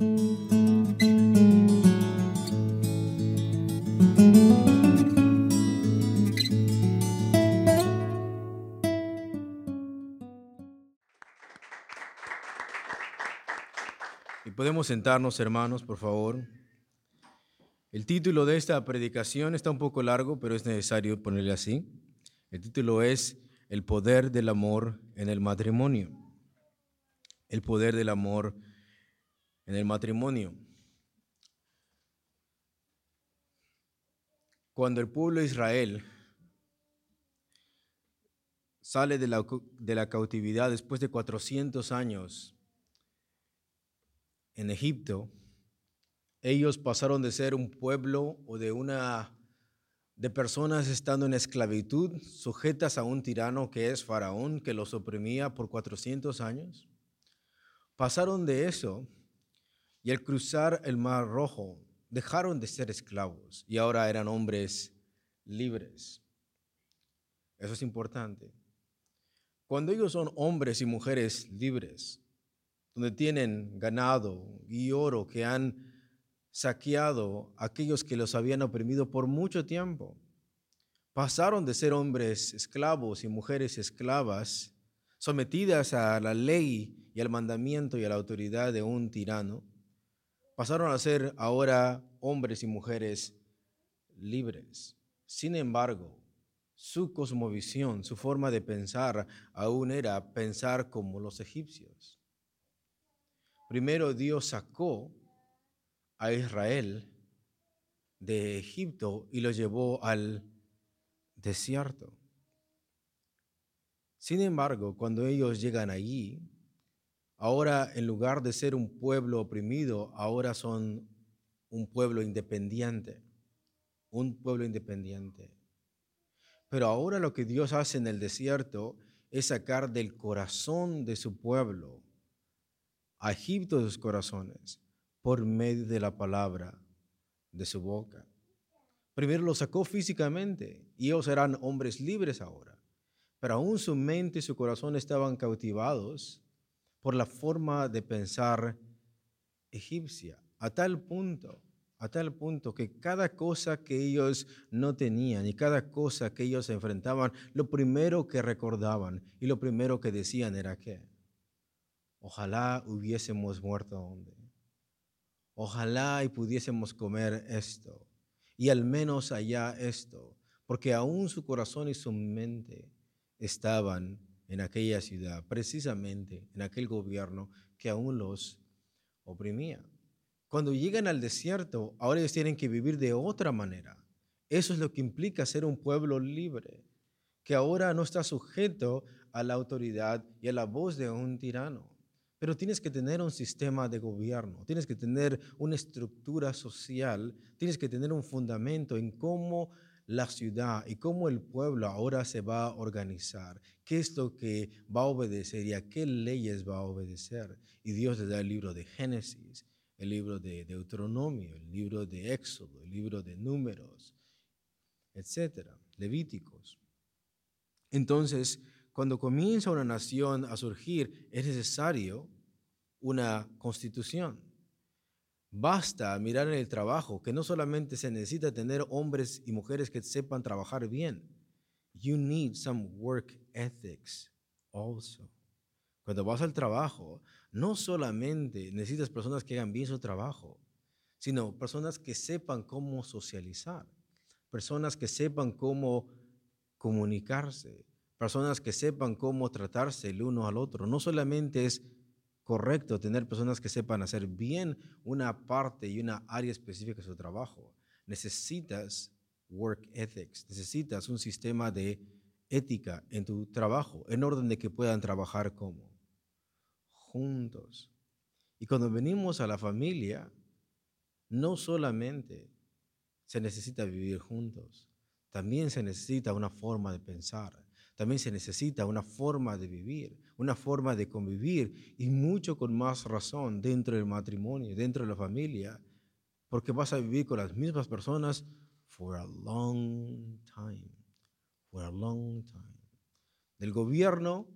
Y podemos sentarnos, hermanos, por favor. El título de esta predicación está un poco largo, pero es necesario ponerle así. El título es El poder del amor en el matrimonio. El poder del amor en el matrimonio. Cuando el pueblo de Israel sale de la, de la cautividad después de 400 años en Egipto, ellos pasaron de ser un pueblo o de una de personas estando en esclavitud, sujetas a un tirano que es Faraón, que los oprimía por 400 años. Pasaron de eso y al cruzar el Mar Rojo dejaron de ser esclavos y ahora eran hombres libres. Eso es importante. Cuando ellos son hombres y mujeres libres, donde tienen ganado y oro que han saqueado a aquellos que los habían oprimido por mucho tiempo. Pasaron de ser hombres esclavos y mujeres esclavas, sometidas a la ley y al mandamiento y a la autoridad de un tirano, pasaron a ser ahora hombres y mujeres libres. Sin embargo, su cosmovisión, su forma de pensar aún era pensar como los egipcios. Primero Dios sacó a Israel de Egipto y lo llevó al desierto. Sin embargo, cuando ellos llegan allí, ahora en lugar de ser un pueblo oprimido, ahora son un pueblo independiente, un pueblo independiente. Pero ahora lo que Dios hace en el desierto es sacar del corazón de su pueblo a Egipto de sus corazones por medio de la palabra de su boca. Primero lo sacó físicamente y ellos eran hombres libres ahora, pero aún su mente y su corazón estaban cautivados por la forma de pensar egipcia, a tal punto, a tal punto que cada cosa que ellos no tenían y cada cosa que ellos enfrentaban, lo primero que recordaban y lo primero que decían era que Ojalá hubiésemos muerto donde. Ojalá y pudiésemos comer esto. Y al menos allá esto. Porque aún su corazón y su mente estaban en aquella ciudad, precisamente en aquel gobierno que aún los oprimía. Cuando llegan al desierto, ahora ellos tienen que vivir de otra manera. Eso es lo que implica ser un pueblo libre, que ahora no está sujeto a la autoridad y a la voz de un tirano. Pero tienes que tener un sistema de gobierno, tienes que tener una estructura social, tienes que tener un fundamento en cómo la ciudad y cómo el pueblo ahora se va a organizar, qué es lo que va a obedecer y a qué leyes va a obedecer. Y Dios le da el libro de Génesis, el libro de Deuteronomio, el libro de Éxodo, el libro de Números, etcétera, Levíticos. Entonces, cuando comienza una nación a surgir, es necesario una constitución. Basta mirar en el trabajo que no solamente se necesita tener hombres y mujeres que sepan trabajar bien. You need some work ethics also. Cuando vas al trabajo, no solamente necesitas personas que hagan bien su trabajo, sino personas que sepan cómo socializar, personas que sepan cómo comunicarse, personas que sepan cómo tratarse el uno al otro. No solamente es correcto tener personas que sepan hacer bien una parte y una área específica de su trabajo. Necesitas work ethics, necesitas un sistema de ética en tu trabajo, en orden de que puedan trabajar como juntos. Y cuando venimos a la familia, no solamente se necesita vivir juntos, también se necesita una forma de pensar, también se necesita una forma de vivir, una forma de convivir y mucho con más razón dentro del matrimonio, dentro de la familia, porque vas a vivir con las mismas personas for a long time, for a long time. Del gobierno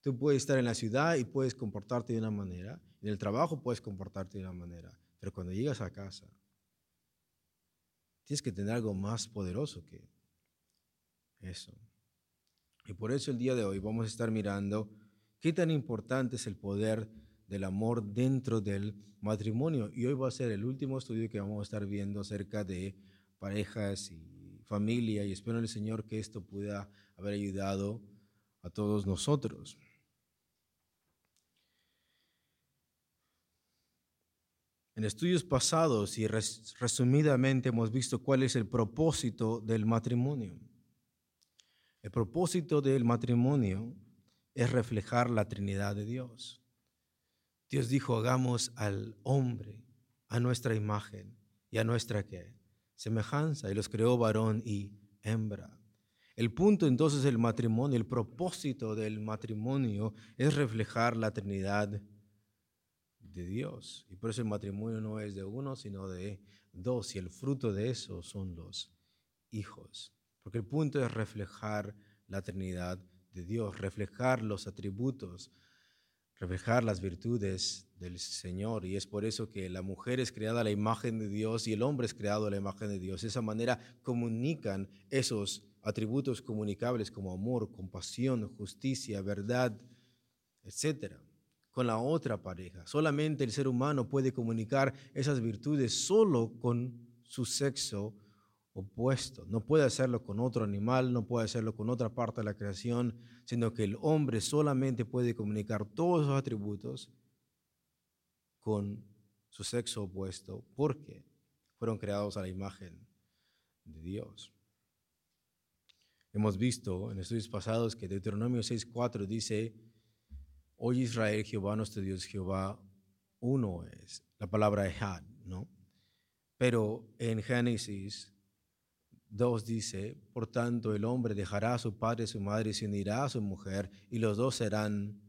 Tú puedes estar en la ciudad y puedes comportarte de una manera, en el trabajo puedes comportarte de una manera, pero cuando llegas a casa, tienes que tener algo más poderoso que eso. Y por eso el día de hoy vamos a estar mirando qué tan importante es el poder del amor dentro del matrimonio. Y hoy va a ser el último estudio que vamos a estar viendo acerca de parejas y familia. Y espero en el Señor que esto pueda haber ayudado a todos nosotros. En estudios pasados y resumidamente hemos visto cuál es el propósito del matrimonio. El propósito del matrimonio es reflejar la Trinidad de Dios. Dios dijo, hagamos al hombre a nuestra imagen y a nuestra ¿qué? semejanza, y los creó varón y hembra. El punto entonces del matrimonio, el propósito del matrimonio es reflejar la Trinidad de Dios. Y por eso el matrimonio no es de uno, sino de dos, y el fruto de eso son los hijos. Porque el punto es reflejar la Trinidad de Dios, reflejar los atributos reflejar las virtudes del Señor. Y es por eso que la mujer es creada a la imagen de Dios y el hombre es creado a la imagen de Dios. De esa manera comunican esos atributos comunicables como amor, compasión, justicia, verdad, etcétera, con la otra pareja. Solamente el ser humano puede comunicar esas virtudes solo con su sexo opuesto. No puede hacerlo con otro animal, no puede hacerlo con otra parte de la creación, sino que el hombre solamente puede comunicar todos esos atributos con su sexo opuesto, porque fueron creados a la imagen de Dios. Hemos visto en estudios pasados que Deuteronomio 6.4 dice, Hoy Israel, Jehová nuestro Dios, Jehová uno es. La palabra Ehad, ¿no? Pero en Génesis 2 dice, por tanto el hombre dejará a su padre y su madre y se unirá a su mujer y los dos serán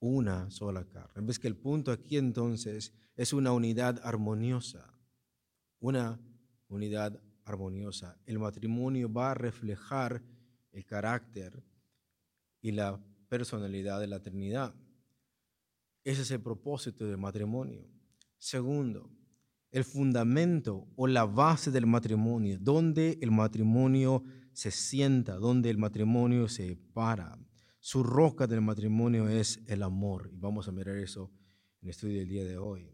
una sola carne. Ves que el punto aquí entonces es una unidad armoniosa, una unidad armoniosa. El matrimonio va a reflejar el carácter y la personalidad de la Trinidad. Ese es el propósito del matrimonio. Segundo, el fundamento o la base del matrimonio, donde el matrimonio se sienta, donde el matrimonio se para. Su roca del matrimonio es el amor. Y vamos a mirar eso en el estudio del día de hoy.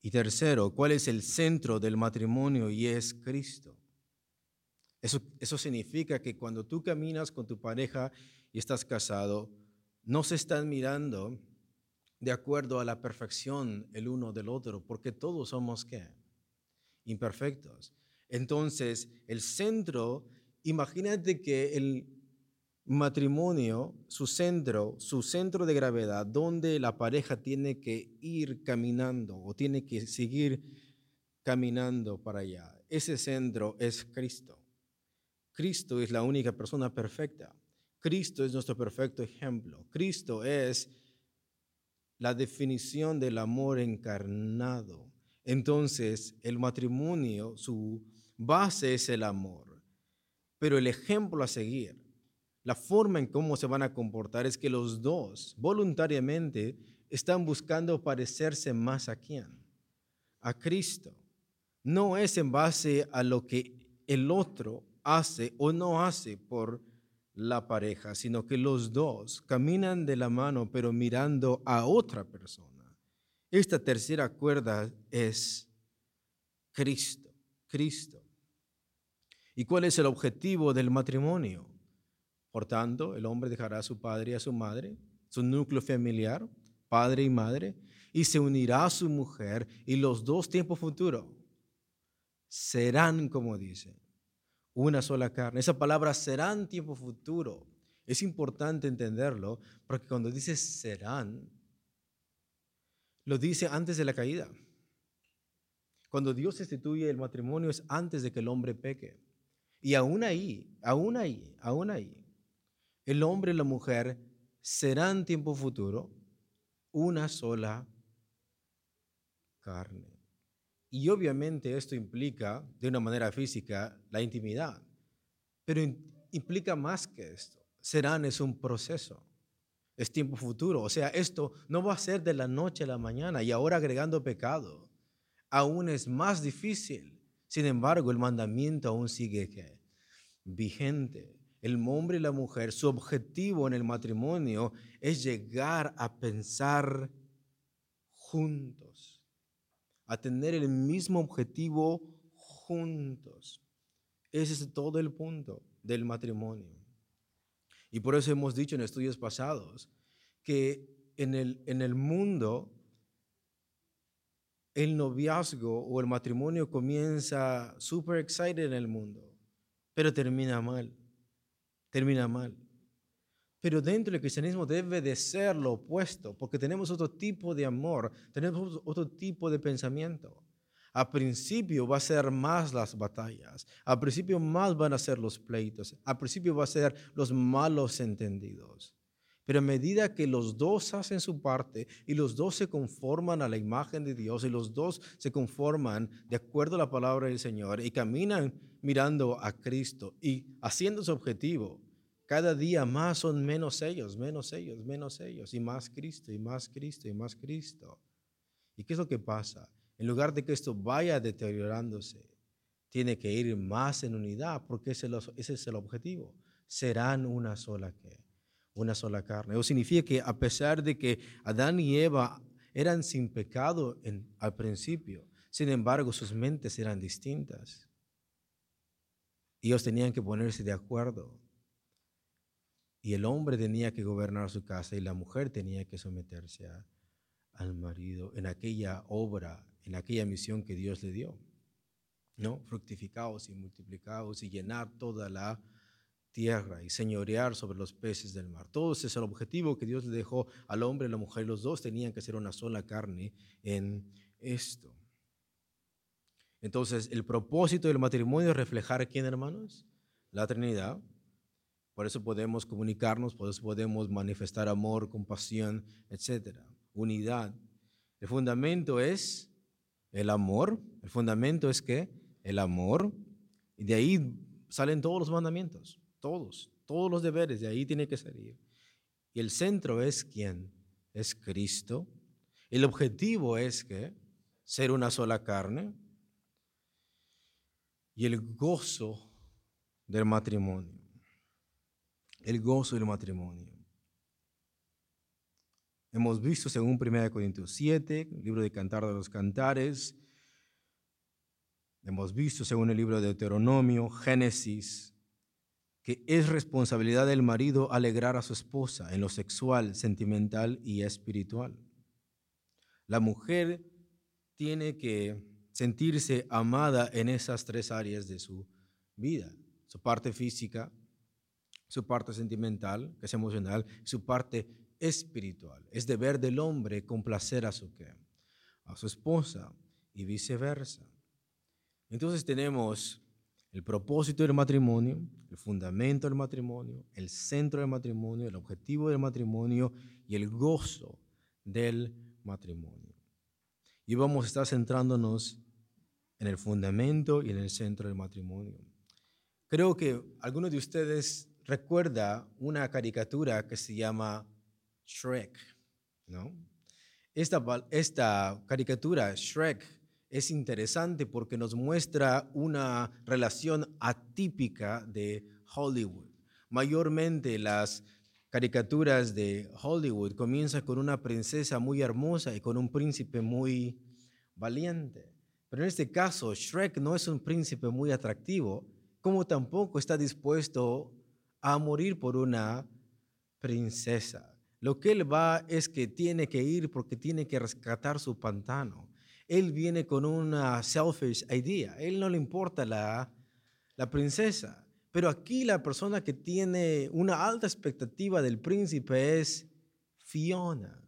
Y tercero, ¿cuál es el centro del matrimonio? Y es Cristo. Eso, significa que cuando tú caminas con tu pareja y estás casado, no se están mirando de acuerdo a la perfección el uno del otro, porque todos somos qué? Imperfectos. Entonces, el centro, imagínate que el matrimonio, su centro, su centro de gravedad, donde la pareja tiene que ir caminando o tiene que seguir caminando para allá. Ese centro es Cristo. Cristo es la única persona perfecta. Cristo es nuestro perfecto ejemplo. Cristo es la definición del amor encarnado. Entonces, el matrimonio, su base es el amor, pero el ejemplo a seguir, la forma en cómo se van a comportar es que los dos voluntariamente están buscando parecerse más a quién? A Cristo. No es en base a lo que el otro hace o no hace por la pareja, sino que los dos caminan de la mano pero mirando a otra persona. Esta tercera cuerda es Cristo, Cristo. ¿Y cuál es el objetivo del matrimonio? Por tanto, el hombre dejará a su padre y a su madre, su núcleo familiar, padre y madre, y se unirá a su mujer y los dos tiempos futuros serán, como dice, una sola carne. Esa palabra serán tiempo futuro. Es importante entenderlo porque cuando dice serán, lo dice antes de la caída. Cuando Dios instituye el matrimonio es antes de que el hombre peque. Y aún ahí, aún ahí, aún ahí, el hombre y la mujer serán tiempo futuro una sola carne. Y obviamente esto implica, de una manera física, la intimidad, pero implica más que esto. Serán es un proceso. es tiempo futuro. O sea, esto no va a ser de la noche a la mañana y ahora agregando pecado. Aún es más difícil. Sin embargo, el mandamiento aún sigue vigente. El hombre y la mujer, su objetivo en el matrimonio es llegar a pensar juntos, a tener el mismo objetivo juntos. Ese es todo el punto del matrimonio. Y por eso hemos dicho en estudios pasados que en el, en el mundo el noviazgo o el matrimonio comienza súper excited en el mundo, pero termina mal, termina mal. Pero dentro del cristianismo debe de ser lo opuesto, porque tenemos otro tipo de amor, tenemos otro tipo de pensamiento. A principio va a ser más las batallas, a principio más van a ser los pleitos, a principio va a ser los malos entendidos. Pero a medida que los dos hacen su parte y los dos se conforman a la imagen de Dios y los dos se conforman de acuerdo a la palabra del Señor y caminan mirando a Cristo y haciendo su objetivo, cada día más son menos ellos, menos ellos, menos ellos y más Cristo y más Cristo y más Cristo. ¿Y qué es lo que pasa? en lugar de que esto vaya deteriorándose, tiene que ir más en unidad, porque ese, es el objetivo. Serán una sola que, una sola carne. Eso significa que a pesar de que Adán y Eva eran sin pecado al principio, sin embargo sus mentes eran distintas. Ellos tenían que ponerse de acuerdo. Y el hombre tenía que gobernar su casa y la mujer tenía que someterse al marido en aquella obra en aquella misión que Dios le dio. ¿No? Fructificaos y multiplicaos y llenar toda la tierra y señorear sobre los peces del mar. Todo ese es el objetivo que Dios le dejó al hombre y la mujer. Los dos tenían que ser una sola carne en esto. Entonces, el propósito del matrimonio es reflejar a quién, hermanos? La Trinidad. Por eso podemos comunicarnos, por eso podemos manifestar amor, compasión, etcétera. Unidad. El fundamento es el amor, el fundamento es que el amor, y de ahí salen todos los mandamientos, todos, todos los deberes, de ahí tiene que salir. Y el centro es quién? Es Cristo. El objetivo es que ser una sola carne y el gozo del matrimonio. El gozo del matrimonio. Hemos visto según 1 Corintios 7, el libro de Cantar de los Cantares. Hemos visto según el libro de Deuteronomio, Génesis, que es responsabilidad del marido alegrar a su esposa en lo sexual, sentimental y espiritual. La mujer tiene que sentirse amada en esas tres áreas de su vida, su parte física, su parte sentimental, que es emocional, su parte espiritual. Es deber del hombre complacer a su, a su esposa y viceversa. Entonces tenemos el propósito del matrimonio, el fundamento del matrimonio, el centro del matrimonio, el objetivo del matrimonio y el gozo del matrimonio. Y vamos a estar centrándonos en el fundamento y en el centro del matrimonio. Creo que algunos de ustedes recuerda una caricatura que se llama Shrek, ¿no? Esta, esta caricatura, Shrek, es interesante porque nos muestra una relación atípica de Hollywood. Mayormente las caricaturas de Hollywood comienzan con una princesa muy hermosa y con un príncipe muy valiente. Pero en este caso, Shrek no es un príncipe muy atractivo, como tampoco está dispuesto a morir por una princesa. Lo que él va es que tiene que ir porque tiene que rescatar su pantano. Él viene con una selfish idea. él no le importa la, la princesa. Pero aquí la persona que tiene una alta expectativa del príncipe es Fiona.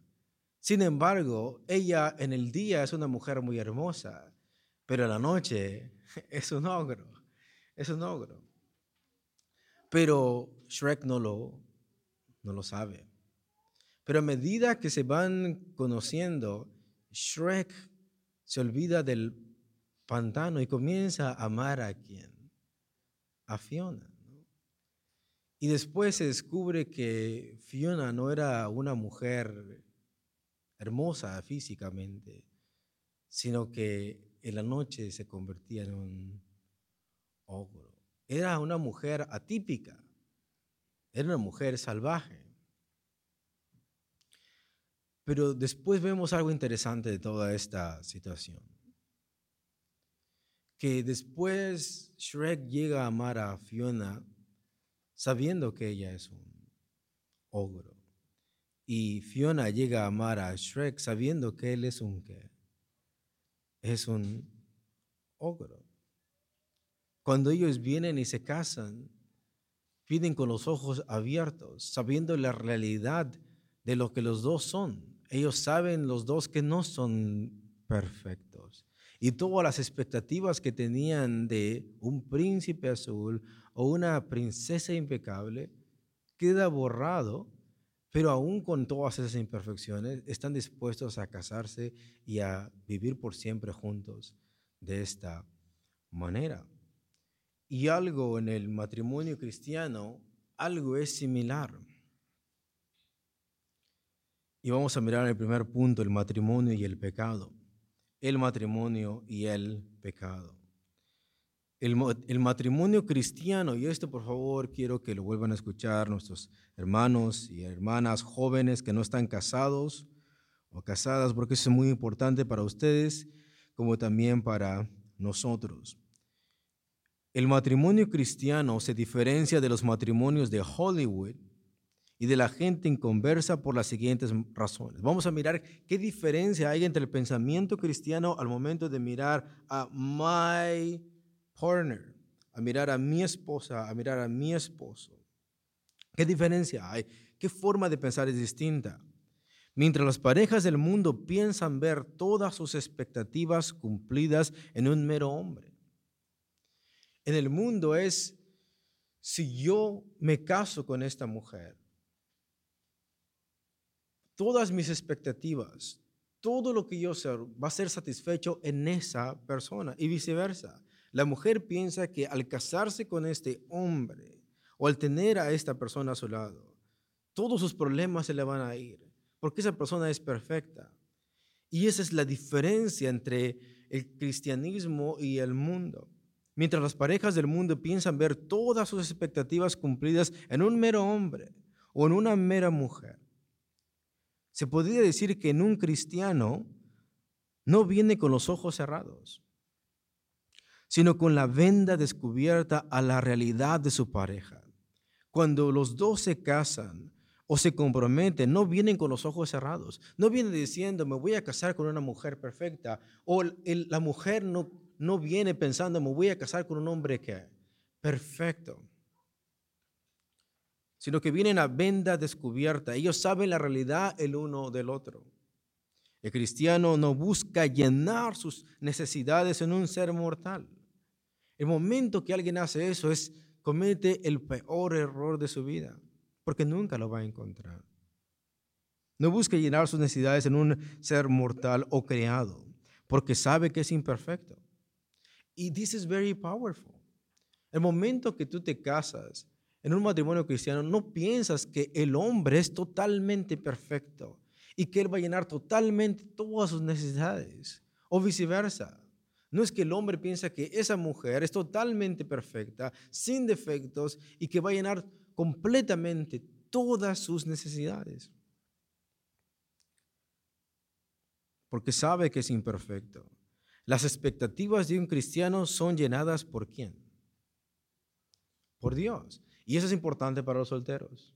Sin embargo, ella en el día es una mujer muy hermosa, pero en la noche es un ogro. Es un ogro. Pero Shrek no lo, no lo sabe. Pero a medida que se van conociendo, Shrek se olvida del pantano y comienza a amar a quién? A Fiona. Y después se descubre que Fiona no era una mujer hermosa físicamente, sino que en la noche se convertía en un ogro. Era una mujer atípica, era una mujer salvaje. Pero después vemos algo interesante de toda esta situación. Que después Shrek llega a amar a Fiona sabiendo que ella es un ogro. Y Fiona llega a amar a Shrek sabiendo que él es un qué? Es un ogro. Cuando ellos vienen y se casan, piden con los ojos abiertos, sabiendo la realidad de lo que los dos son. Ellos saben los dos que no son perfectos. Y todas las expectativas que tenían de un príncipe azul o una princesa impecable queda borrado, pero aún con todas esas imperfecciones están dispuestos a casarse y a vivir por siempre juntos de esta manera. Y algo en el matrimonio cristiano, algo es similar. Y vamos a mirar el primer punto, el matrimonio y el pecado. El matrimonio y el pecado. El, matrimonio cristiano, y esto por favor quiero que lo vuelvan a escuchar nuestros hermanos y hermanas jóvenes que no están casados o casadas, porque eso es muy importante para ustedes como también para nosotros. El matrimonio cristiano se diferencia de los matrimonios de Hollywood y de la gente inconversa por las siguientes razones. Vamos a mirar qué diferencia hay entre el pensamiento cristiano al momento de mirar a my partner, a mirar a mi esposa, a mirar a mi esposo. ¿Qué diferencia hay? ¿Qué forma de pensar es distinta? Mientras las parejas del mundo piensan ver todas sus expectativas cumplidas en un mero hombre. En el mundo es, si yo me caso con esta mujer, todas mis expectativas, todo lo que yo sé va a ser satisfecho en esa persona y viceversa. La mujer piensa que al casarse con este hombre o al tener a esta persona a su lado, todos sus problemas se le van a ir, porque esa persona es perfecta. Y esa es la diferencia entre el cristianismo y el mundo. Mientras las parejas del mundo piensan ver todas sus expectativas cumplidas en un mero hombre o en una mera mujer, se podría decir que en un cristiano no viene con los ojos cerrados, sino con la venda descubierta a la realidad de su pareja. Cuando los dos se casan o se comprometen, no vienen con los ojos cerrados, no vienen diciendo, me voy a casar con una mujer perfecta, o la mujer no, no viene pensando, me voy a casar con un hombre que perfecto sino que vienen a venda descubierta. Ellos saben la realidad el uno del otro. El cristiano no busca llenar sus necesidades en un ser mortal. El momento que alguien hace eso es comete el peor error de su vida, porque nunca lo va a encontrar. No busca llenar sus necesidades en un ser mortal o creado, porque sabe que es imperfecto. Y this is very powerful. El momento que tú te casas en un matrimonio cristiano no piensas que el hombre es totalmente perfecto y que él va a llenar totalmente todas sus necesidades o viceversa. No es que el hombre piensa que esa mujer es totalmente perfecta, sin defectos y que va a llenar completamente todas sus necesidades. Porque sabe que es imperfecto. Las expectativas de un cristiano son llenadas por quién? Por Dios. Y eso es importante para los solteros.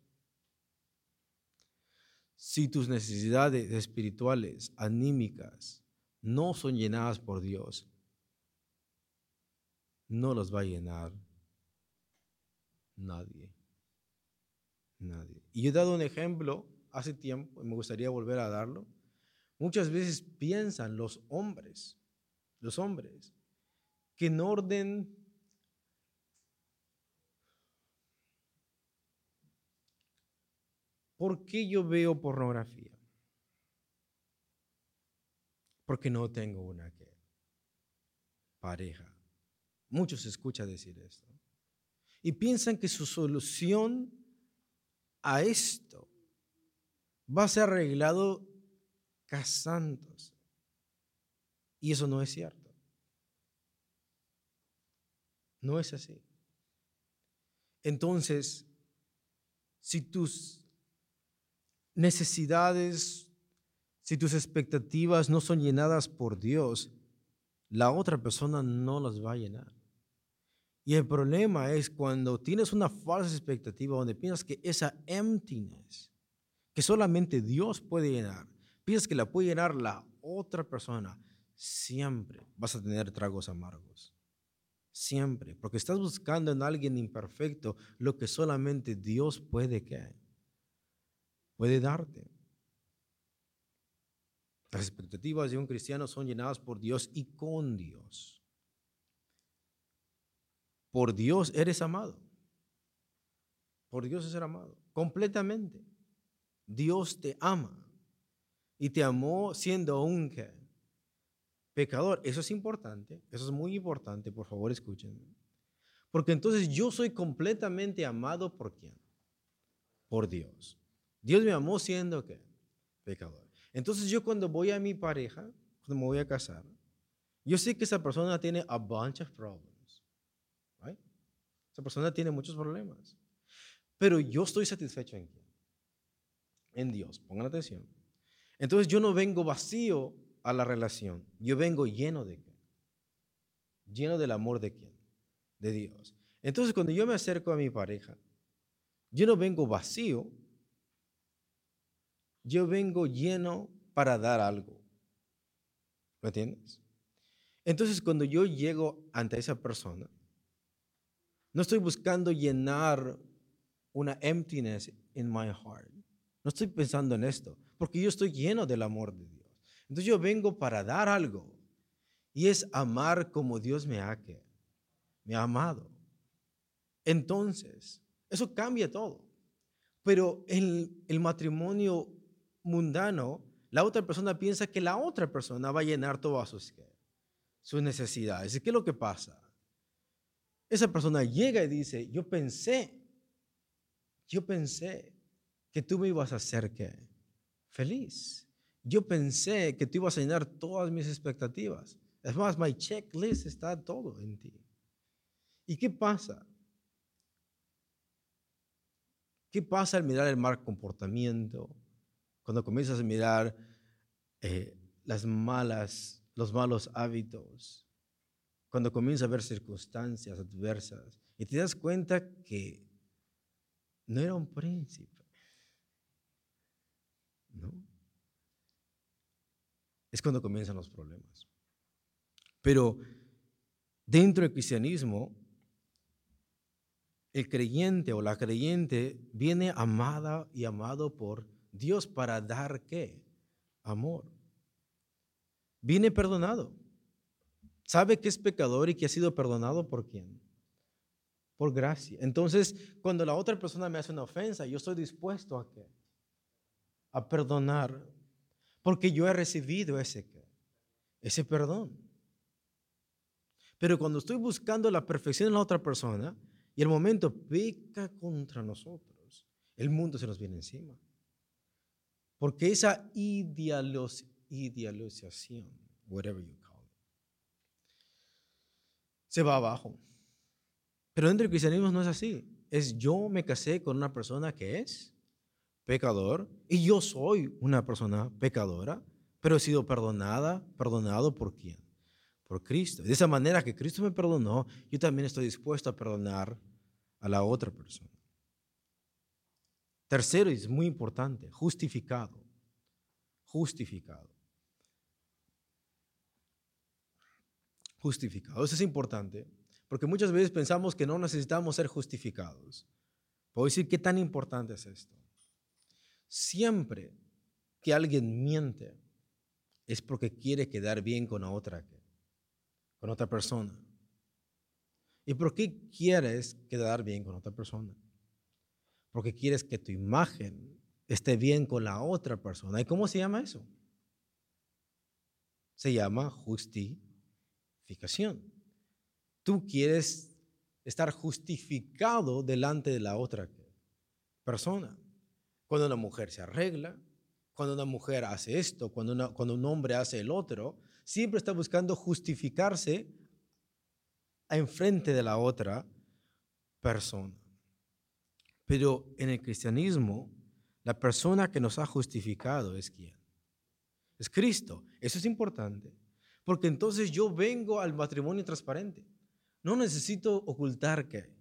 Si tus necesidades espirituales, anímicas, no son llenadas por Dios, no las va a llenar nadie. Nadie. Y he dado un ejemplo hace tiempo y me gustaría volver a darlo. Muchas veces piensan los hombres, los hombres, que en orden ¿Por qué yo veo pornografía? Porque no tengo una pareja. Muchos escuchan decir esto. y piensan que su solución a esto va a ser arreglado casándose. Y eso no es cierto. No es así. Entonces, si tus necesidades, si tus expectativas no son llenadas por Dios, la otra persona no las va a llenar. Y el problema es cuando tienes una falsa expectativa donde piensas que esa emptiness, que solamente Dios puede llenar, piensas que la puede llenar la otra persona, siempre vas a tener tragos amargos. Siempre, porque estás buscando en alguien imperfecto lo que solamente Dios puede que puede darte. Las expectativas de un cristiano son llenadas por Dios y con Dios. Por Dios eres amado. Por Dios es ser amado. Completamente. Dios te ama. Y te amó siendo un pecador. Eso es importante. Eso es muy importante. Por favor, escúchenme. Porque entonces yo soy completamente amado por quién? Por Dios. Dios me amó siendo qué? Pecador. Entonces yo cuando voy a mi pareja, cuando me voy a casar, yo sé que esa persona tiene a bunch of problems. Esa persona tiene muchos problemas. Pero yo estoy satisfecho en quién? En Dios. Pongan atención. Entonces yo no vengo vacío a la relación. Yo vengo lleno de qué? Lleno del amor de quién? De Dios. Entonces cuando yo me acerco a mi pareja, yo no vengo vacío, yo vengo lleno para dar algo. ¿Me entiendes? Entonces, cuando yo llego ante esa persona, no estoy buscando llenar una emptiness in my heart. No estoy pensando en esto, porque yo estoy lleno del amor de Dios. Entonces yo vengo para dar algo y es amar como Dios me ha, me ha amado. Entonces, eso cambia todo. Pero el, el matrimonio mundano, la otra persona piensa que la otra persona va a llenar todas sus, sus necesidades. ¿Y qué es lo que pasa? Esa persona llega y dice, yo pensé, yo pensé que tú me ibas a hacer feliz. Yo pensé que tú ibas a llenar todas mis expectativas. Es más, my checklist está todo en ti. ¿Y qué pasa? ¿Qué pasa al mirar el mal comportamiento, cuando comienzas a mirar eh, las malas, los malos hábitos, cuando comienzas a ver circunstancias adversas y te das cuenta que no era un príncipe, ¿no? Es cuando comienzan los problemas. Pero dentro del cristianismo, el creyente o la creyente viene amada y amado por Dios para dar qué? Amor. Viene perdonado. Sabe que es pecador y que ha sido perdonado por quién? Por gracia. Entonces, cuando la otra persona me hace una ofensa, yo estoy dispuesto a qué? A perdonar. Porque yo he recibido ese? Ese perdón. Pero cuando estoy buscando la perfección en la otra persona y el momento peca contra nosotros, el mundo se nos viene encima. Porque esa idealización, whatever you call it, se va abajo. Pero dentro del cristianismo no es así. Es yo me casé con una persona que es pecador y yo soy una persona pecadora, pero he sido perdonada, perdonado por quién? Por Cristo. De esa manera que Cristo me perdonó, yo también estoy dispuesto a perdonar a la otra persona. Tercero, y es muy importante, justificado. Justificado. Justificado. Eso es importante, porque muchas veces pensamos que no necesitamos ser justificados. Puedo decir qué tan importante es esto. Siempre que alguien miente es porque quiere quedar bien con otra, con otra persona. ¿Y por qué quieres quedar bien con otra persona? porque quieres que tu imagen esté bien con la otra persona. ¿Y cómo se llama eso? Se llama justificación. Tú quieres estar justificado delante de la otra persona. Cuando una mujer se arregla, cuando una mujer hace esto, cuando, cuando un hombre hace el otro, siempre está buscando justificarse enfrente de la otra persona. Pero en el cristianismo, la persona que nos ha justificado es quién? Es Cristo. Eso es importante. Porque entonces yo vengo al matrimonio transparente. No necesito ocultar que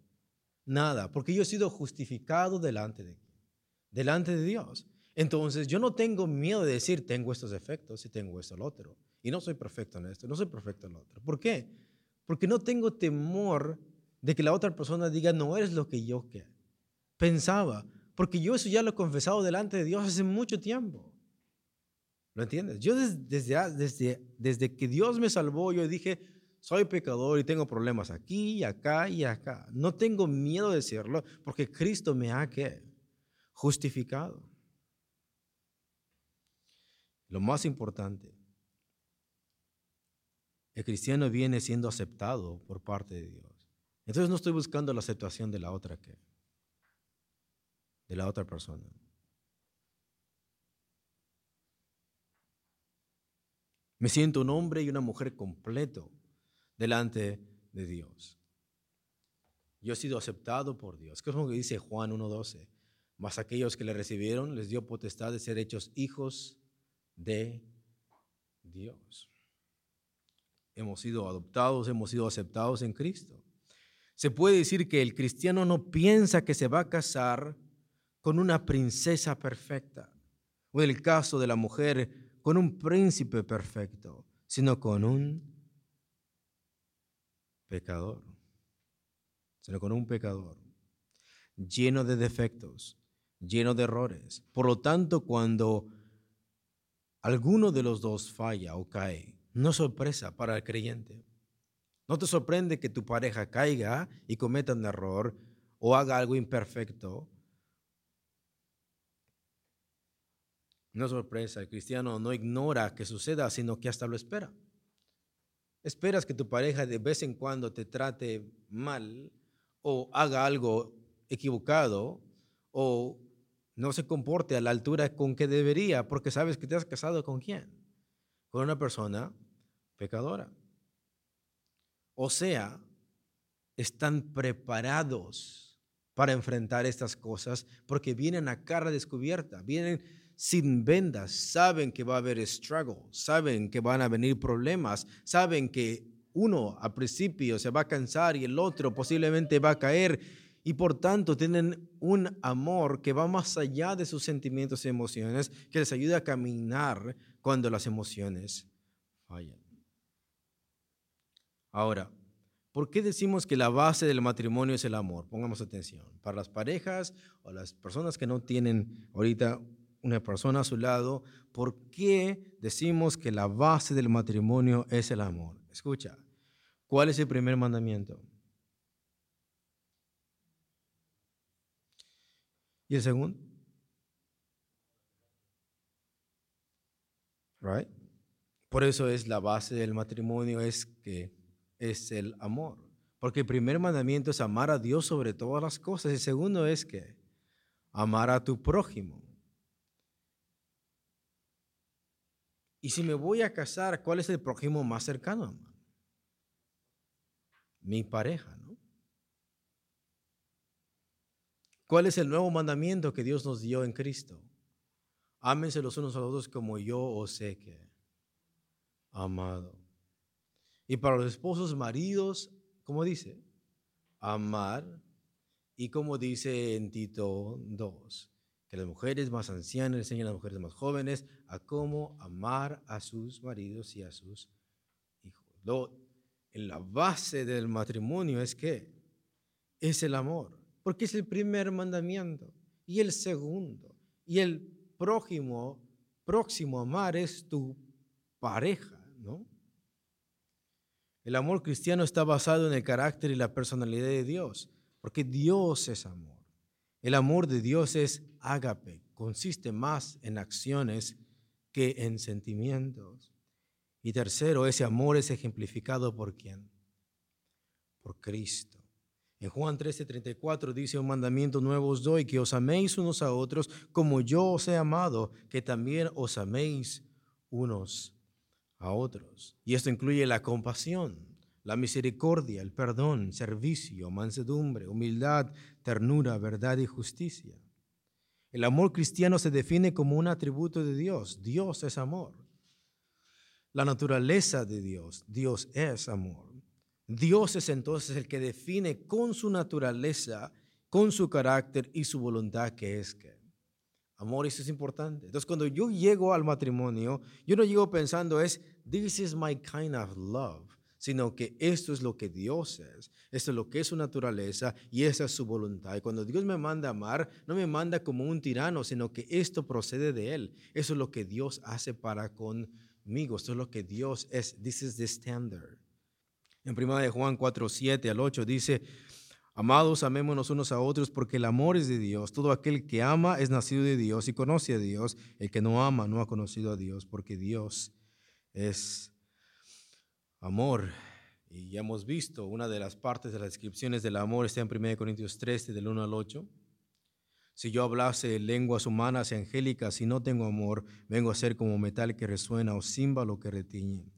nada, porque yo he sido justificado delante de delante de Dios. Entonces yo no tengo miedo de decir tengo estos efectos y tengo esto el otro. Y no soy perfecto en esto, no soy perfecto en lo otro. ¿Por qué? Porque no tengo temor de que la otra persona diga no eres lo que yo pensaba. Porque yo eso ya lo he confesado delante de Dios hace mucho tiempo. ¿Lo entiendes? Yo desde, desde, desde que Dios me salvó, yo dije, soy pecador y tengo problemas aquí, acá y acá. No tengo miedo de decirlo porque Cristo me ha justificado. Lo más importante, el cristiano viene siendo aceptado por parte de Dios. Entonces no estoy buscando la aceptación de la otra que de la otra persona. Me siento un hombre y una mujer completo delante de Dios. Yo he sido aceptado por Dios. ¿Qué es lo que dice Juan 1.12? Mas aquellos que le recibieron les dio potestad de ser hechos hijos de Dios. Hemos sido adoptados, hemos sido aceptados en Cristo. Se puede decir que el cristiano no piensa que se va a casar con una princesa perfecta, o en el caso de la mujer, con un príncipe perfecto, sino con un pecador, sino con un pecador, lleno de defectos, lleno de errores. Por lo tanto, cuando alguno de los dos falla o cae, no sorpresa para el creyente. No te sorprende que tu pareja caiga y cometa un error o haga algo imperfecto No sorpresa, el cristiano no ignora que suceda, sino que hasta lo espera. Esperas que tu pareja de vez en cuando te trate mal o haga algo equivocado o no se comporte a la altura con que debería, porque sabes que te has casado con quién? Con una persona pecadora. O sea, están preparados para enfrentar estas cosas porque vienen a cara descubierta, vienen sin vendas, saben que va a haber struggle, saben que van a venir problemas, saben que uno al principio se va a cansar y el otro posiblemente va a caer y por tanto tienen un amor que va más allá de sus sentimientos y emociones, que les ayuda a caminar cuando las emociones fallan. Ahora, ¿por qué decimos que la base del matrimonio es el amor? Pongamos atención. Para las parejas o las personas que no tienen ahorita una persona a su lado, ¿por qué decimos que la base del matrimonio es el amor? Escucha, ¿cuál es el primer mandamiento? ¿Y el segundo? Right? Por eso es la base del matrimonio es que es el amor. Porque el primer mandamiento es amar a Dios sobre todas las cosas. El segundo es que amar a tu prójimo. Y si me voy a casar, ¿cuál es el prójimo más cercano, Mi pareja, ¿no? ¿Cuál es el nuevo mandamiento que Dios nos dio en Cristo? Ámense los unos a los otros como yo os sé que amado. Y para los esposos, maridos, ¿cómo dice? Amar. Y como dice en Tito 2, que las mujeres más ancianas enseñen a las mujeres más jóvenes a cómo amar a sus maridos y a sus hijos. en la base del matrimonio es que es el amor, porque es el primer mandamiento y el segundo y el próximo próximo amar es tu pareja, ¿no? El amor cristiano está basado en el carácter y la personalidad de Dios, porque Dios es amor. El amor de Dios es ágape, consiste más en acciones que en sentimientos. Y tercero, ese amor es ejemplificado por quién? Por Cristo. En Juan 13:34 dice, un mandamiento nuevo os doy, que os améis unos a otros como yo os he amado, que también os améis unos a otros. Y esto incluye la compasión, la misericordia, el perdón, servicio, mansedumbre, humildad, ternura, verdad y justicia. El amor cristiano se define como un atributo de Dios. Dios es amor. La naturaleza de Dios, Dios es amor. Dios es entonces el que define con su naturaleza, con su carácter y su voluntad que es que. Amor, eso es importante. Entonces, cuando yo llego al matrimonio, yo no llego pensando es, this is my kind of love, sino que esto es lo que Dios es, esto es lo que es su naturaleza y esa es su voluntad. Y cuando Dios me manda a amar, no me manda como un tirano, sino que esto procede de Él. Eso es lo que Dios hace para conmigo, esto es lo que Dios es. This is the standard. En 1 de Juan 4, 7 al 8 dice, Amados, amémonos unos a otros porque el amor es de Dios. Todo aquel que ama es nacido de Dios y conoce a Dios. El que no ama no ha conocido a Dios porque Dios es amor. Y ya hemos visto una de las partes de las descripciones del amor está en 1 Corintios 13 del 1 al 8. Si yo hablase lenguas humanas y angélicas y no tengo amor, vengo a ser como metal que resuena o címbalo que retiñe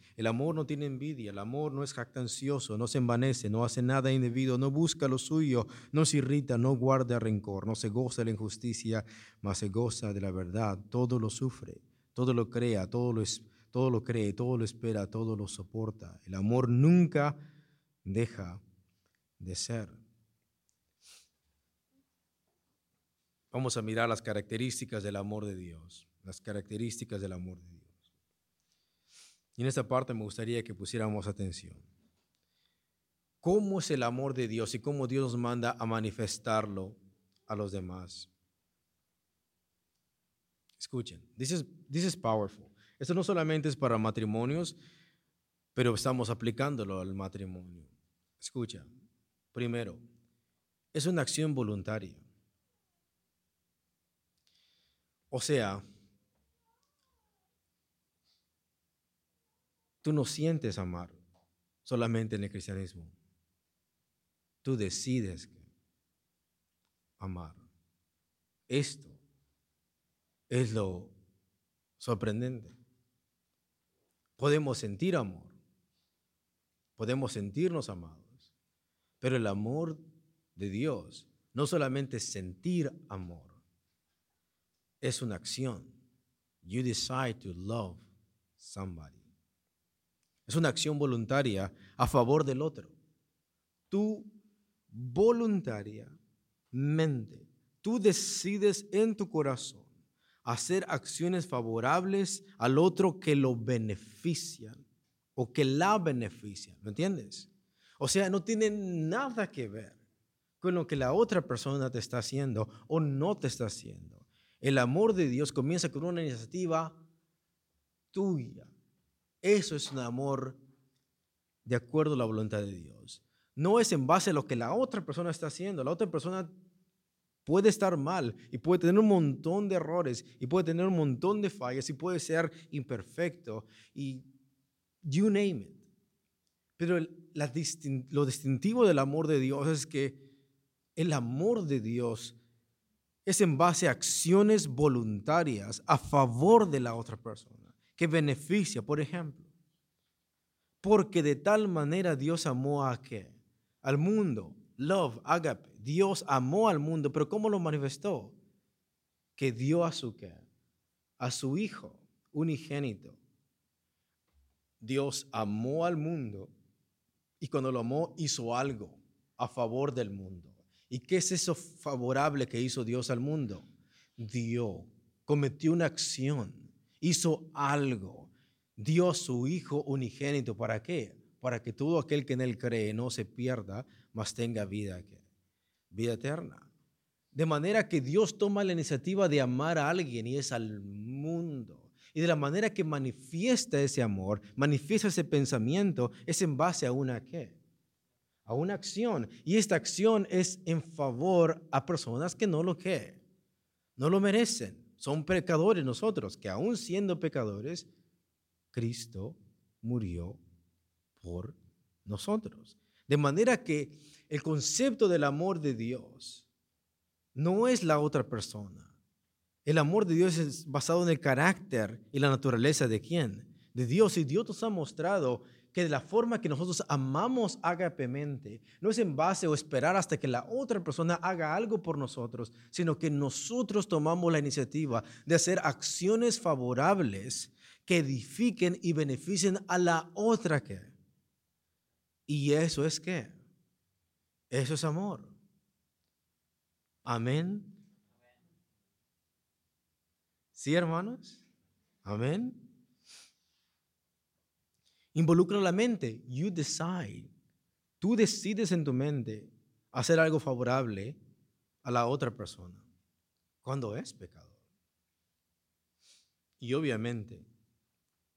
el amor no tiene envidia, el amor no es jactancioso, no se envanece, no hace nada indebido, no busca lo suyo, no se irrita, no guarda rencor, no se goza de la injusticia, mas se goza de la verdad. Todo lo sufre, todo lo crea, todo lo, todo lo cree, todo lo espera, todo lo soporta. El amor nunca deja de ser. Vamos a mirar las características del amor de Dios, las características del amor de Dios. En esta parte me gustaría que pusiéramos atención. ¿Cómo es el amor de Dios y cómo Dios nos manda a manifestarlo a los demás? Escuchen, this is, this is powerful. Esto no solamente es para matrimonios, pero estamos aplicándolo al matrimonio. Escucha, primero, es una acción voluntaria. O sea, Tú no sientes amar solamente en el cristianismo. Tú decides amar. Esto es lo sorprendente. Podemos sentir amor, podemos sentirnos amados, pero el amor de Dios no solamente es sentir amor, es una acción. You decide to love somebody. Es una acción voluntaria a favor del otro. Tú voluntariamente, tú decides en tu corazón hacer acciones favorables al otro que lo benefician o que la benefician. ¿Me entiendes? O sea, no tiene nada que ver con lo que la otra persona te está haciendo o no te está haciendo. El amor de Dios comienza con una iniciativa tuya. Eso es un amor de acuerdo a la voluntad de Dios. No es en base a lo que la otra persona está haciendo. La otra persona puede estar mal y puede tener un montón de errores y puede tener un montón de fallas y puede ser imperfecto y you name it. Pero lo distintivo del amor de Dios es que el amor de Dios es en base a acciones voluntarias a favor de la otra persona que beneficia, por ejemplo. Porque de tal manera Dios amó a qué? Al mundo. Love, agape. Dios amó al mundo, pero ¿cómo lo manifestó? Que dio a su qué? A su hijo unigénito. Dios amó al mundo y cuando lo amó hizo algo a favor del mundo. ¿Y qué es eso favorable que hizo Dios al mundo? Dio, cometió una acción hizo algo. Dio su Hijo unigénito. ¿Para qué? Para que todo aquel que en Él cree no se pierda, mas tenga vida, vida eterna. De manera que Dios toma la iniciativa de amar a alguien y es al mundo. Y de la manera que manifiesta ese amor, manifiesta ese pensamiento, es en base a una qué? A una acción. Y esta acción es en favor a personas que no lo que no lo merecen. Son pecadores nosotros, que aún siendo pecadores, Cristo murió por nosotros. De manera que el concepto del amor de Dios no es la otra persona. El amor de Dios es basado en el carácter y la naturaleza de quién? De Dios. Y Dios nos ha mostrado que de la forma que nosotros amamos agapemente, no es en base o esperar hasta que la otra persona haga algo por nosotros, sino que nosotros tomamos la iniciativa de hacer acciones favorables que edifiquen y beneficien a la otra que. Y eso es qué? Eso es amor. Amén. ¿Sí, hermanos? Amén. Involucra la mente. You decide. Tú decides en tu mente hacer algo favorable a la otra persona cuando es pecador. Y obviamente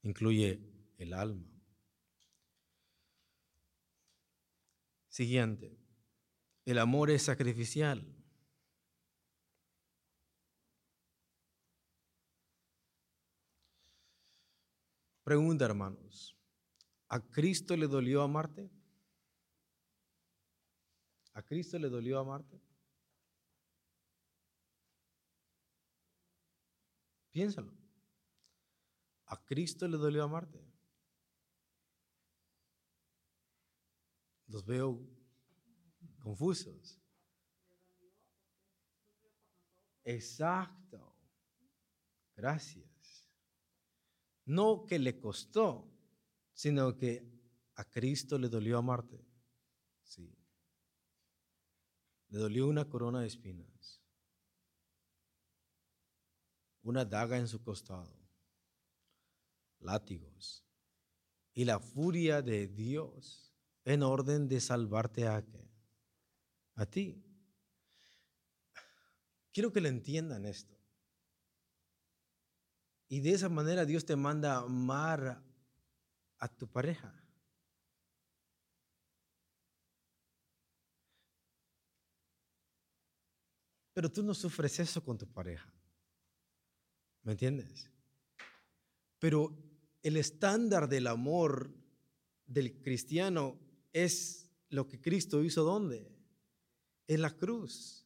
incluye el alma. Siguiente. El amor es sacrificial. Pregunta, hermanos. ¿A Cristo le dolió amarte? ¿A Cristo le dolió amarte? Piénsalo. ¿A Cristo le dolió amarte? Los veo confusos. Exacto. Gracias. No que le costó, sino que a Cristo le dolió amarte. Sí. Le dolió una corona de espinas, una daga en su costado, látigos y la furia de Dios en orden de salvarte a qué? A ti. Quiero que le entiendan esto. Y de esa manera Dios te manda amar a tu pareja. Pero tú no sufres eso con tu pareja. ¿Me entiendes? Pero el estándar del amor del cristiano es lo que Cristo hizo ¿dónde? En la cruz.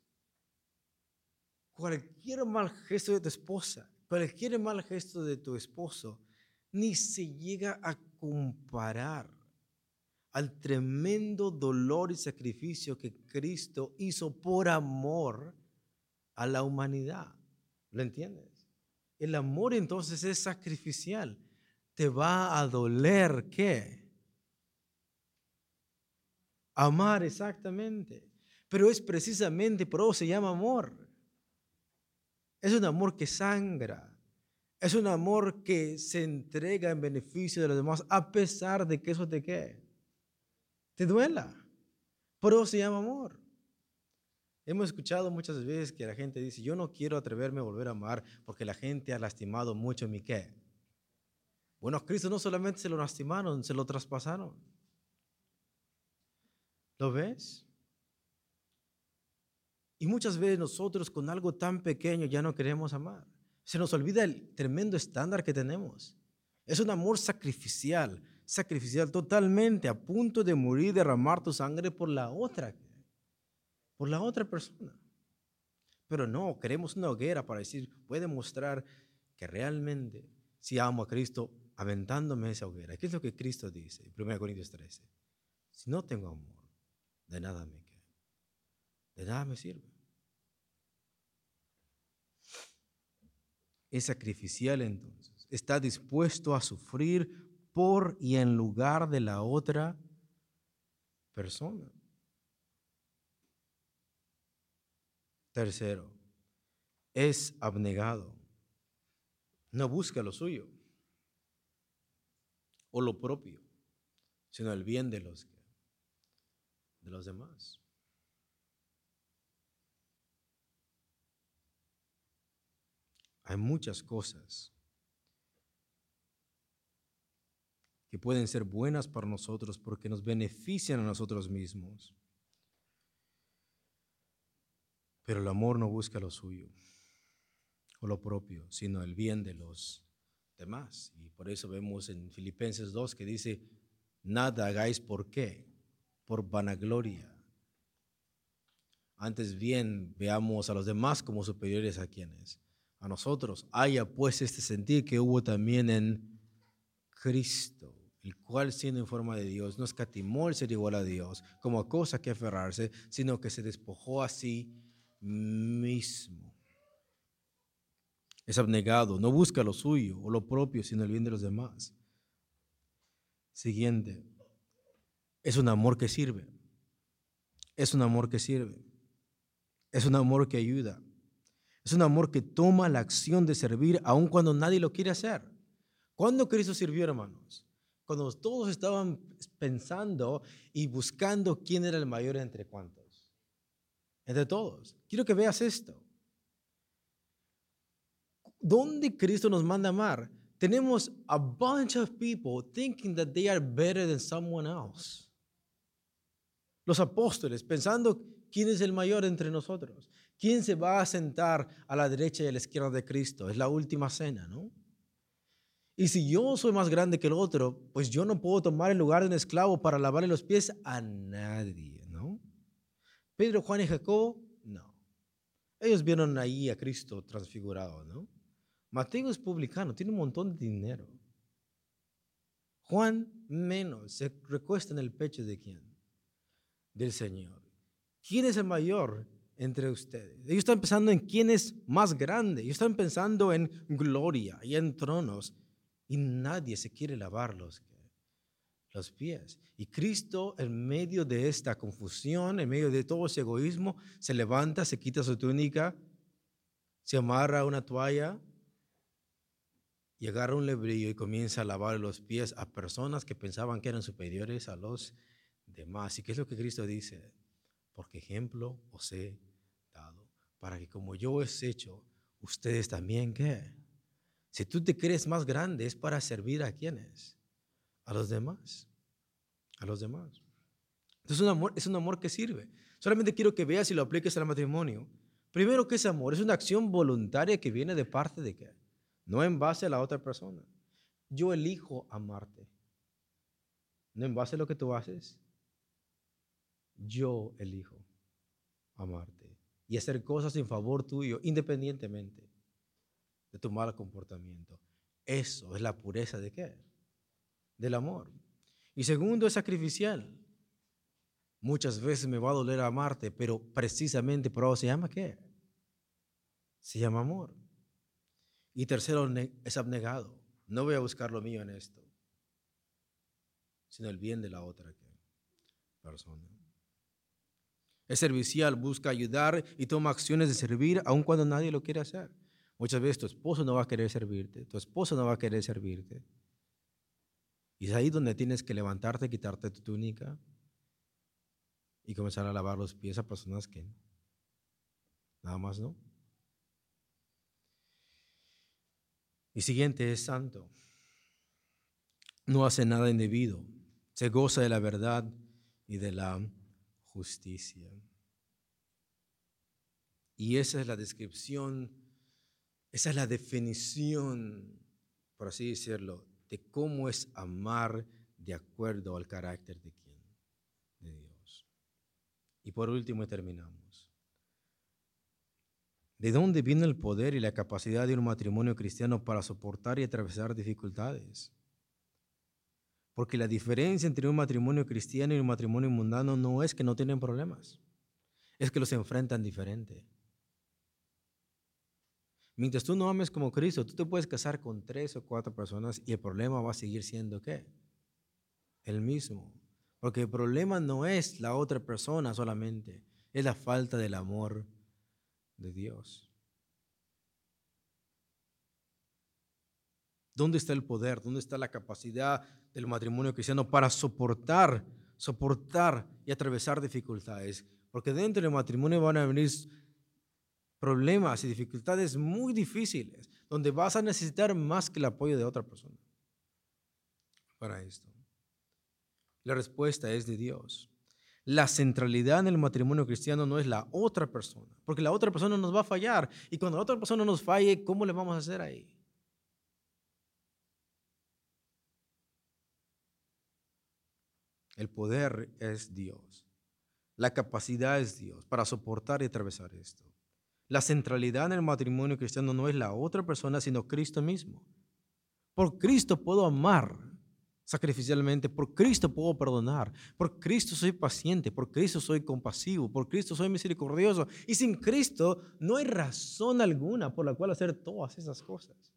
Cualquier mal gesto de tu esposa, cualquier mal gesto de tu esposo, ni se llega a comparar al tremendo dolor y sacrificio que Cristo hizo por amor a la humanidad. ¿Lo entiendes? El amor entonces es sacrificial. Te va a doler qué? Amar exactamente. Pero es precisamente por eso se llama amor. Es un amor que sangra. Es un amor que se entrega en beneficio de los demás a pesar de que eso te quede. Te duela. Por eso se llama amor. Hemos escuchado muchas veces que la gente dice, yo no quiero atreverme a volver a amar porque la gente ha lastimado mucho mi qué. Bueno, a Cristo no solamente se lo lastimaron, se lo traspasaron. ¿Lo ves? Y muchas veces nosotros con algo tan pequeño ya no queremos amar. Se nos olvida el tremendo estándar que tenemos. Es un amor sacrificial, sacrificial totalmente, a punto de morir, derramar tu sangre por la otra, por la otra persona. Pero no, queremos una hoguera para decir, puede mostrar que realmente si amo a Cristo aventándome esa hoguera. ¿Qué es lo que Cristo dice en 1 Corintios 13? Si no tengo amor, de nada me queda. De nada me sirve. Es sacrificial entonces. Está dispuesto a sufrir por y en lugar de la otra persona. Tercero, es abnegado. No busca lo suyo o lo propio, sino el bien de los, de los demás. Hay muchas cosas que pueden ser buenas para nosotros porque nos benefician a nosotros mismos. Pero el amor no busca lo suyo o lo propio, sino el bien de los demás. Y por eso vemos en Filipenses 2 que dice, nada hagáis por qué, por vanagloria. Antes bien veamos a los demás como superiores a quienes, a nosotros. Haya pues este sentir que hubo también en Cristo, el cual siendo en forma de Dios no escatimó el ser igual a Dios como a cosa que aferrarse, sino que se despojó a sí mismo. Es abnegado, no busca lo suyo o lo propio, sino el bien de los demás. Siguiente, es un amor que sirve. Es un amor que sirve. Es un amor que ayuda. Es un amor que toma la acción de servir aun cuando nadie lo quiere hacer. ¿Cuándo Cristo sirvió, hermanos? Cuando todos estaban pensando y buscando quién era el mayor entre cuantos. Entre todos. Quiero que veas esto. ¿Dónde Cristo nos manda amar? Tenemos a bunch of people thinking that they are better than someone else. Los apóstoles pensando quién es el mayor entre nosotros. ¿Quién se va a sentar a la derecha y a la izquierda de Cristo? Es la última cena, ¿no? Y si yo soy más grande que el otro, pues yo no puedo tomar el lugar de un esclavo para lavarle los pies a nadie, ¿no? Pedro, Juan y Jacobo, no. Ellos vieron ahí a Cristo transfigurado, ¿no? Mateo es publicano, tiene un montón de dinero. Juan menos, se recuesta en el pecho de quién? Del Señor. ¿Quién es el mayor entre ustedes? Ellos están pensando en quién es más grande. Ellos están pensando en gloria y en tronos. Y nadie se quiere lavar los, los pies. Y Cristo, en medio de esta confusión, en medio de todo ese egoísmo, se levanta, se quita su túnica, se amarra una toalla y agarra un lebrillo y comienza a lavar los pies a personas que pensaban que eran superiores a los demás. ¿Y qué es lo que Cristo dice? Porque ejemplo os he para que como yo he hecho, ustedes también, ¿qué? Si tú te crees más grande, es para servir a quienes? A los demás. A los demás. Entonces un amor, es un amor que sirve. Solamente quiero que veas y lo apliques al matrimonio. Primero, ¿qué es amor? Es una acción voluntaria que viene de parte de qué? No en base a la otra persona. Yo elijo amarte. No en base a lo que tú haces. Yo elijo amarte y hacer cosas en favor tuyo, independientemente de tu mal comportamiento. Eso es la pureza de qué? Del amor. Y segundo, es sacrificial. Muchas veces me va a doler amarte, pero precisamente por eso se llama qué? Se llama amor. Y tercero, es abnegado. No voy a buscar lo mío en esto, sino el bien de la otra persona. Es servicial, busca ayudar y toma acciones de servir aun cuando nadie lo quiere hacer. Muchas veces tu esposo no va a querer servirte, tu esposo no va a querer servirte. Y es ahí donde tienes que levantarte, quitarte tu túnica y comenzar a lavar los pies a personas que nada más no. Y siguiente es santo. No hace nada indebido. Se goza de la verdad y de la justicia. Y esa es la descripción esa es la definición, por así decirlo, de cómo es amar de acuerdo al carácter de quién, de Dios. Y por último terminamos. ¿De dónde viene el poder y la capacidad de un matrimonio cristiano para soportar y atravesar dificultades? Porque la diferencia entre un matrimonio cristiano y un matrimonio mundano no es que no tienen problemas, es que los enfrentan diferente. Mientras tú no ames como Cristo, tú te puedes casar con tres o cuatro personas y el problema va a seguir siendo qué? El mismo. Porque el problema no es la otra persona solamente, es la falta del amor de Dios. ¿Dónde está el poder? ¿Dónde está la capacidad del matrimonio cristiano para soportar, soportar y atravesar dificultades? Porque dentro del matrimonio van a venir problemas y dificultades muy difíciles, donde vas a necesitar más que el apoyo de otra persona. para esto? La respuesta es de Dios. La centralidad en el matrimonio cristiano no es la otra persona, porque la otra persona nos va a fallar. Y cuando la otra persona nos falle, ¿cómo le vamos a hacer ahí? El poder es Dios. La capacidad es Dios para soportar y atravesar esto. La centralidad en el matrimonio cristiano no es la otra persona, sino Cristo mismo. Por Cristo puedo amar sacrificialmente, por Cristo puedo perdonar, por Cristo soy paciente, por Cristo soy compasivo, por Cristo soy misericordioso. Y sin Cristo no hay razón alguna por la cual hacer todas esas cosas.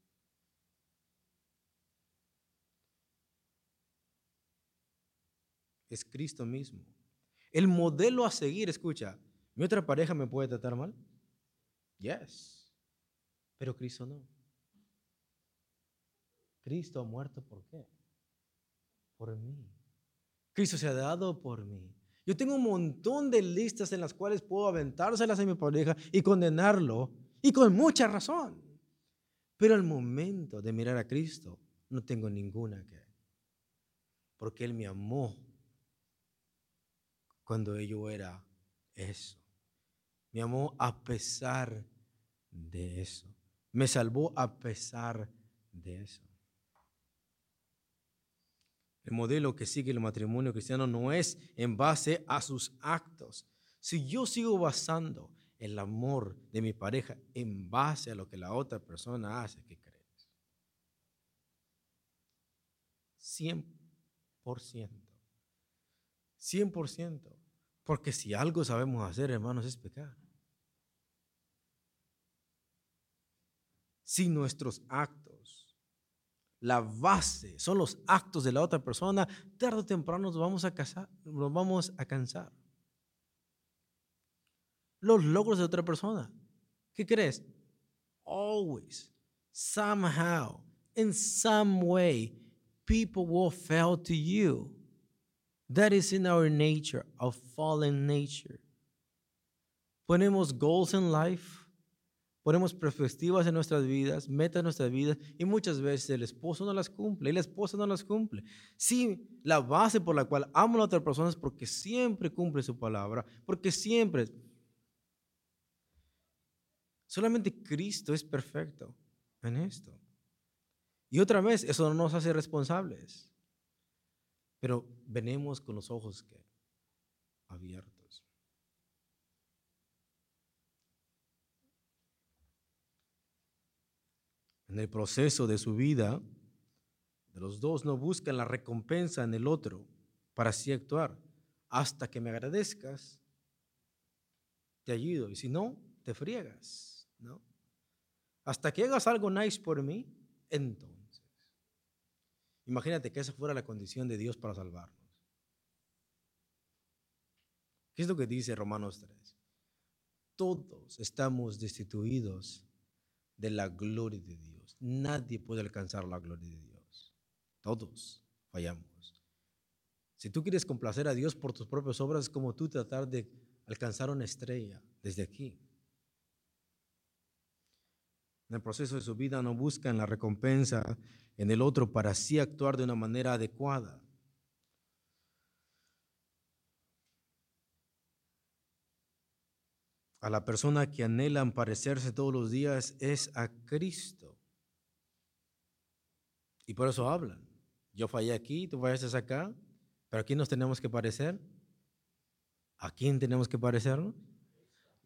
Es Cristo mismo. El modelo a seguir, escucha, ¿mi otra pareja me puede tratar mal? Yes. Pero Cristo no. Cristo ha muerto por qué? Por mí. Cristo se ha dado por mí. Yo tengo un montón de listas en las cuales puedo aventárselas a mi pareja y condenarlo, y con mucha razón. Pero al momento de mirar a Cristo, no tengo ninguna que. Porque Él me amó cuando yo era eso. Me amó a pesar de eso. Me salvó a pesar de eso. El modelo que sigue el matrimonio cristiano no es en base a sus actos. Si yo sigo basando el amor de mi pareja en base a lo que la otra persona hace, ¿qué crees? 100%. 100%. Porque si algo sabemos hacer, hermanos, es pecar. Si nuestros actos, la base, son los actos de la otra persona, tarde o temprano nos vamos a, casar, nos vamos a cansar. Los logros de otra persona. ¿Qué crees? Always, somehow, in some way, people will fail to you. That is in our nature, our fallen nature. Ponemos goals in life, ponemos perspectivas en nuestras vidas, metas en nuestras vidas, y muchas veces el esposo no las cumple y la esposa no las cumple. Sí, la base por la cual amo a la otra persona es porque siempre cumple su palabra, porque siempre. Solamente Cristo es perfecto en esto. Y otra vez, eso no nos hace responsables. Pero venimos con los ojos abiertos. En el proceso de su vida, de los dos no buscan la recompensa en el otro para así actuar. Hasta que me agradezcas, te ayudo. Y si no, te friegas. ¿no? Hasta que hagas algo nice por mí, entonces. Imagínate que esa fuera la condición de Dios para salvarnos. ¿Qué es lo que dice Romanos 3? Todos estamos destituidos de la gloria de Dios. Nadie puede alcanzar la gloria de Dios. Todos fallamos. Si tú quieres complacer a Dios por tus propias obras, es como tú tratar de alcanzar una estrella desde aquí. En el proceso de su vida no buscan la recompensa en el otro para así actuar de una manera adecuada. A la persona que anhelan parecerse todos los días es a Cristo. Y por eso hablan. Yo fallé aquí, tú fallaste acá, pero ¿a quién nos tenemos que parecer? ¿A quién tenemos que parecernos?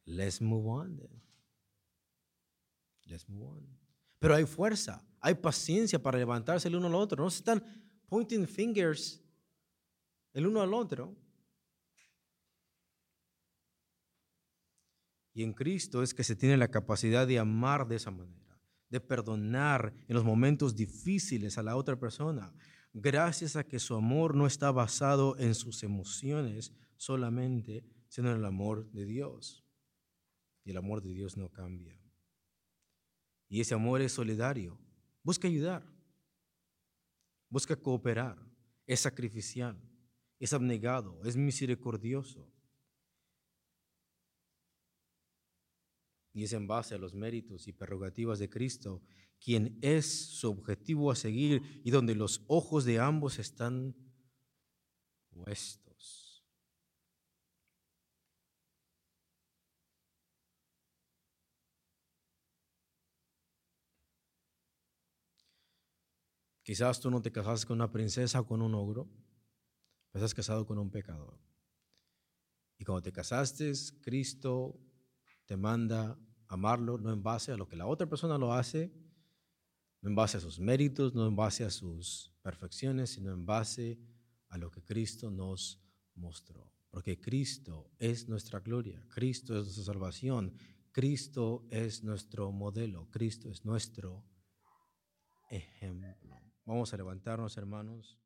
Let's move on. Let's move on. Pero hay fuerza, hay paciencia para levantarse el uno al otro. No se están pointing fingers el uno al otro. Y en Cristo es que se tiene la capacidad de amar de esa manera, de perdonar en los momentos difíciles a la otra persona, gracias a que su amor no está basado en sus emociones solamente, sino en el amor de Dios. Y el amor de Dios no cambia. Y ese amor es solidario. Busca ayudar. Busca cooperar. Es sacrificial. Es abnegado. Es misericordioso. Y es en base a los méritos y prerrogativas de Cristo, quien es su objetivo a seguir y donde los ojos de ambos están puestos. Quizás tú no te casaste con una princesa o con un ogro, pero estás casado con un pecador. Y cuando te casaste, Cristo te manda amarlo no en base a lo que la otra persona lo hace, no en base a sus méritos, no en base a sus perfecciones, sino en base a lo que Cristo nos mostró. Porque Cristo es nuestra gloria, Cristo es nuestra salvación, Cristo es nuestro modelo, Cristo es nuestro ejemplo. Vamos a levantarnos, hermanos.